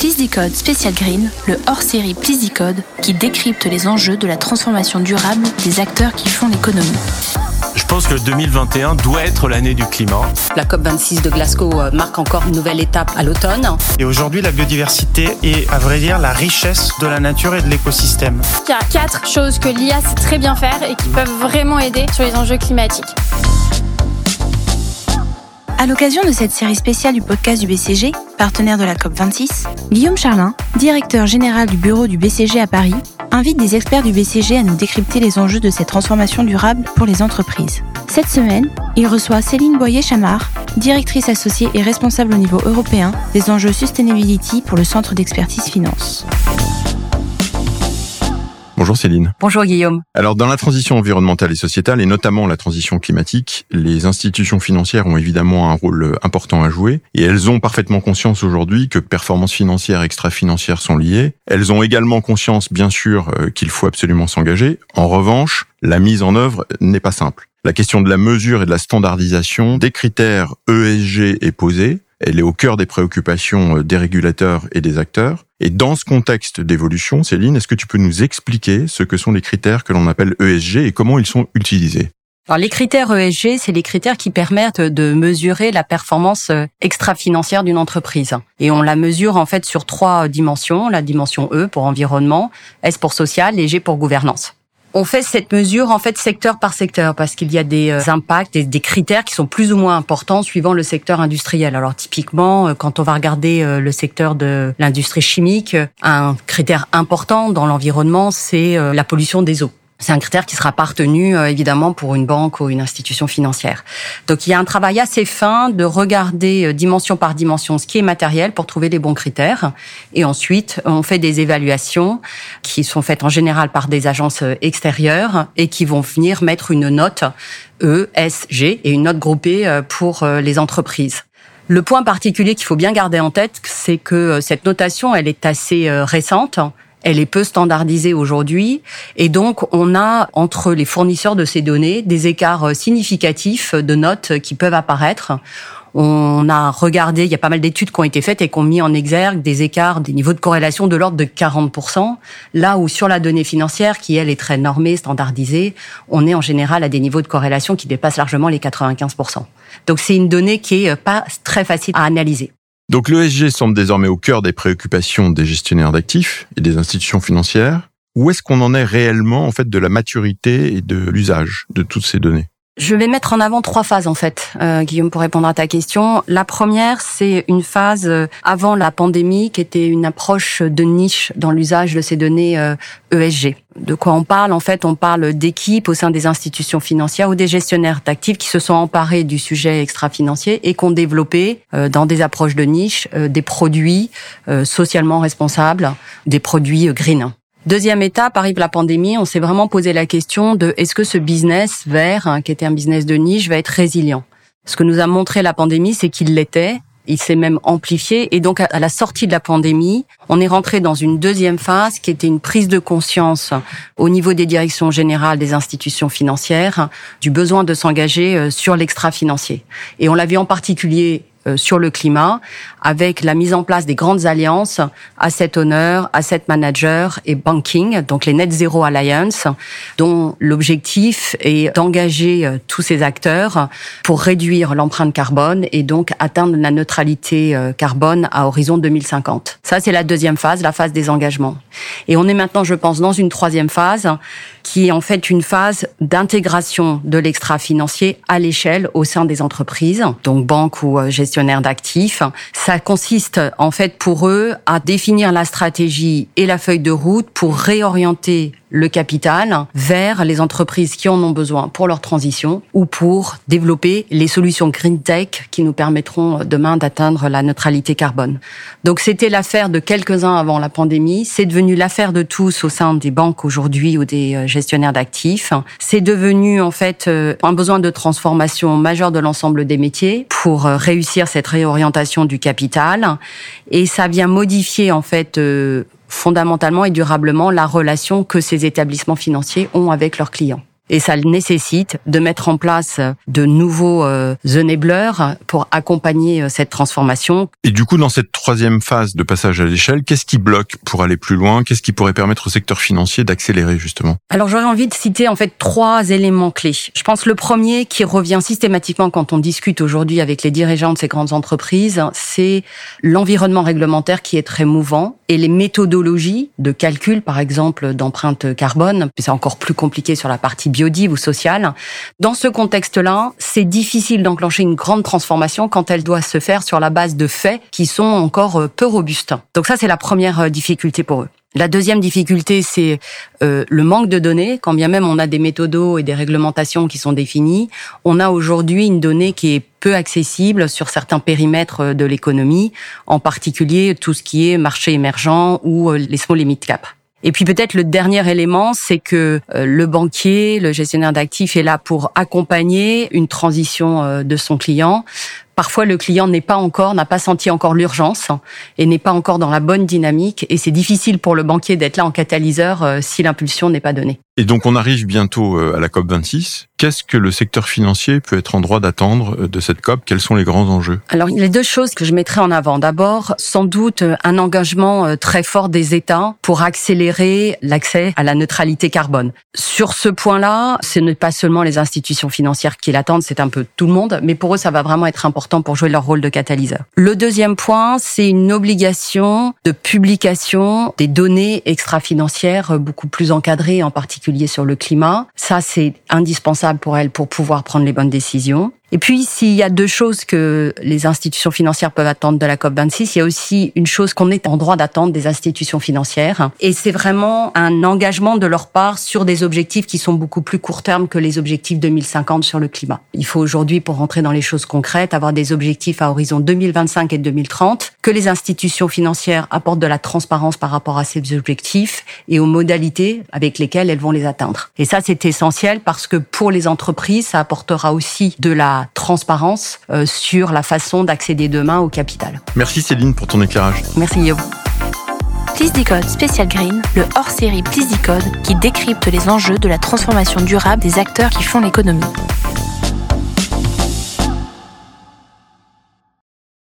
Please Decode Special Green, le hors-série Please Decode qui décrypte les enjeux de la transformation durable des acteurs qui font l'économie. Je pense que 2021 doit être l'année du climat. La COP26 de Glasgow euh, marque encore une nouvelle étape à l'automne. Et aujourd'hui, la biodiversité est, à vrai dire, la richesse de la nature et de l'écosystème. Il y a quatre choses que l'IA sait très bien faire et qui peuvent vraiment aider sur les enjeux climatiques. À l'occasion de cette série spéciale du podcast du BCG, partenaire de la COP26, Guillaume Charlin, directeur général du bureau du BCG à Paris, invite des experts du BCG à nous décrypter les enjeux de cette transformation durable pour les entreprises. Cette semaine, il reçoit Céline Boyer-Chamard, directrice associée et responsable au niveau européen des enjeux sustainability pour le Centre d'expertise finance. Bonjour Céline. Bonjour Guillaume. Alors dans la transition environnementale et sociétale, et notamment la transition climatique, les institutions financières ont évidemment un rôle important à jouer, et elles ont parfaitement conscience aujourd'hui que performances financières et extra-financières sont liées. Elles ont également conscience, bien sûr, euh, qu'il faut absolument s'engager. En revanche, la mise en œuvre n'est pas simple. La question de la mesure et de la standardisation des critères ESG est posée. Elle est au cœur des préoccupations euh, des régulateurs et des acteurs. Et dans ce contexte d'évolution, Céline, est-ce que tu peux nous expliquer ce que sont les critères que l'on appelle ESG et comment ils sont utilisés? Alors les critères ESG, c'est les critères qui permettent de mesurer la performance euh, extra-financière d'une entreprise. Et on la mesure en fait sur trois dimensions, la dimension E pour environnement, S pour social et G pour gouvernance. On fait cette mesure en fait secteur par secteur parce qu'il y a des euh, impacts et des critères qui sont plus ou moins importants suivant le secteur industriel. Alors typiquement, euh, quand on va regarder euh, le secteur de l'industrie chimique, un critère important dans l'environnement, c'est la pollution des eaux. C'est un critère qui sera partenu euh, évidemment pour une banque ou une institution financière. Donc il y a un travail assez fin de regarder euh, dimension par dimension ce qui est matériel pour trouver les bons critères. Et ensuite, on fait des évaluations qui sont faites en général par des agences euh, extérieures et qui vont venir mettre une note E, S, G et une note groupée pour les entreprises. Le point particulier qu'il faut bien garder en tête, c'est que cette notation, elle est assez récente elle est peu standardisée aujourd'hui et donc on a entre les fournisseurs de ces données des écarts significatifs de notes qui peuvent apparaître. On a regardé, il y a pas mal d'études qui ont été faites et qui ont mis en exergue des écarts, des niveaux de corrélation de l'ordre de 40%, là où sur la donnée financière, qui elle est très normée, standardisée, on est en général à des niveaux de corrélation qui dépassent largement les 95%. Donc c'est une donnée qui est pas très facile à analyser. Donc l'ESG semble désormais au cœur des préoccupations des gestionnaires d'actifs et des institutions financières. Où est-ce qu'on en est réellement en fait de la maturité et de l'usage de toutes ces données? Je vais mettre en avant trois phases en fait, euh, Guillaume, pour répondre à ta question. La première, c'est une phase euh, avant la pandémie qui était une approche de niche dans l'usage de ces données ESG. Euh, e de quoi on parle? En fait, on parle d'équipes au sein des institutions financières ou des gestionnaires d'actifs qui se sont emparés du sujet extra-financier et qui ont développé dans des approches de niche des produits socialement responsables, des produits green. Deuxième étape, arrive la pandémie, on s'est vraiment posé la question de est-ce que ce business vert, hein, qui était un business de niche, va être résilient? Ce que nous a montré la pandémie, c'est qu'il l'était. Il s'est même amplifié et donc à la sortie de la pandémie, on est rentré dans une deuxième phase qui était une prise de conscience au niveau des directions générales des institutions financières du besoin de s'engager euh, sur l'extra-financier. Et on l'a vu en particulier sur le climat, avec la mise en place des grandes alliances Asset Owner, Asset Manager et Banking, donc les Net Zero Alliance, dont l'objectif est d'engager euh, tous ces acteurs pour réduire l'empreinte carbone et donc atteindre la neutralité euh, carbone à horizon 2050. Ça, c'est la deuxième phase, la phase des engagements. Et on est maintenant, je pense, dans une troisième phase qui est en fait une phase d'intégration de l'extra-financier à l'échelle au sein des entreprises, donc banques ou gestion d'actifs. Ça consiste en fait pour eux à définir la stratégie et la feuille de route pour réorienter le capital vers les entreprises qui en ont besoin pour leur transition ou pour développer les solutions green tech qui nous permettront demain d'atteindre la neutralité carbone. Donc c'était l'affaire de quelques-uns avant la pandémie, c'est devenu l'affaire de tous au sein des banques aujourd'hui ou des euh, gestionnaires d'actifs. C'est devenu en fait euh, un besoin de transformation majeur de l'ensemble des métiers pour euh, réussir cette réorientation du capital et ça vient modifier en fait fondamentalement et durablement la relation que ces établissements financiers ont avec leurs clients. Et ça nécessite de mettre en place de nouveaux euh, enablers pour accompagner euh, cette transformation. Et du coup, dans cette troisième phase de passage à l'échelle, qu'est-ce qui bloque pour aller plus loin? Qu'est-ce qui pourrait permettre au secteur financier d'accélérer justement? Alors j'aurais envie de citer en fait trois éléments clés. Je pense le premier qui revient systématiquement quand on discute aujourd'hui avec les dirigeants de ces grandes entreprises, c'est l'environnement réglementaire qui est très mouvant et les méthodologies de calcul, par exemple, d'empreinte carbone, c'est encore plus compliqué sur la partie biodive ou sociale. Dans ce contexte-là, c'est difficile d'enclencher une grande transformation quand elle doit se faire sur la base de faits qui sont encore peu robustes. Donc ça, c'est la première euh, difficulté pour eux. La deuxième difficulté, c'est euh, le manque de données. Quand bien même on a des méthodos et des réglementations qui sont définies, on a aujourd'hui une donnée qui est peu accessible sur certains périmètres euh, de l'économie, en particulier tout ce qui est marché émergent ou euh, les small et mid cap. Et puis peut-être le dernier élément, c'est que le banquier, le gestionnaire d'actifs est là pour accompagner une transition de son client Parfois, le client n'est pas encore, n'a pas senti encore l'urgence et n'est pas encore dans la bonne dynamique. Et c'est difficile pour le banquier d'être là en catalyseur euh, si l'impulsion n'est pas donnée. Et donc, on arrive bientôt euh, à la COP 26. Qu'est-ce que le secteur financier peut être en droit d'attendre euh, de cette COP? Quels sont les grands enjeux? Alors, il y a deux choses que je mettrai en avant. D'abord, sans doute un engagement très fort des États pour accélérer l'accès à la neutralité carbone. Sur ce point-là, ce n'est pas seulement les institutions financières qui l'attendent, c'est un peu tout le monde, mais pour eux, ça va vraiment être important pour jouer leur rôle de catalyseur. Le deuxième point, c'est une obligation de publication des données extra-financières beaucoup plus encadrées, en particulier sur le climat. Ça, c'est indispensable pour elles pour pouvoir prendre les bonnes décisions. Et puis, s'il y a deux choses que les institutions financières peuvent attendre de la COP26, il y a aussi une chose qu'on est en droit d'attendre des institutions financières. Et c'est vraiment un engagement de leur part sur des objectifs qui sont beaucoup plus court terme que les objectifs 2050 sur le climat. Il faut aujourd'hui, pour rentrer dans les choses concrètes, avoir des objectifs à horizon 2025 et 2030, que les institutions financières apportent de la transparence par rapport à ces objectifs et aux modalités avec lesquelles elles vont les atteindre. Et ça, c'est essentiel parce que pour les entreprises, ça apportera aussi de la transparence euh, sur la façon d'accéder demain au capital. Merci Céline pour ton éclairage. Merci Guillaume. Please Decode Special Green, le hors-série Please Decode qui décrypte les enjeux de la transformation durable des acteurs qui font l'économie.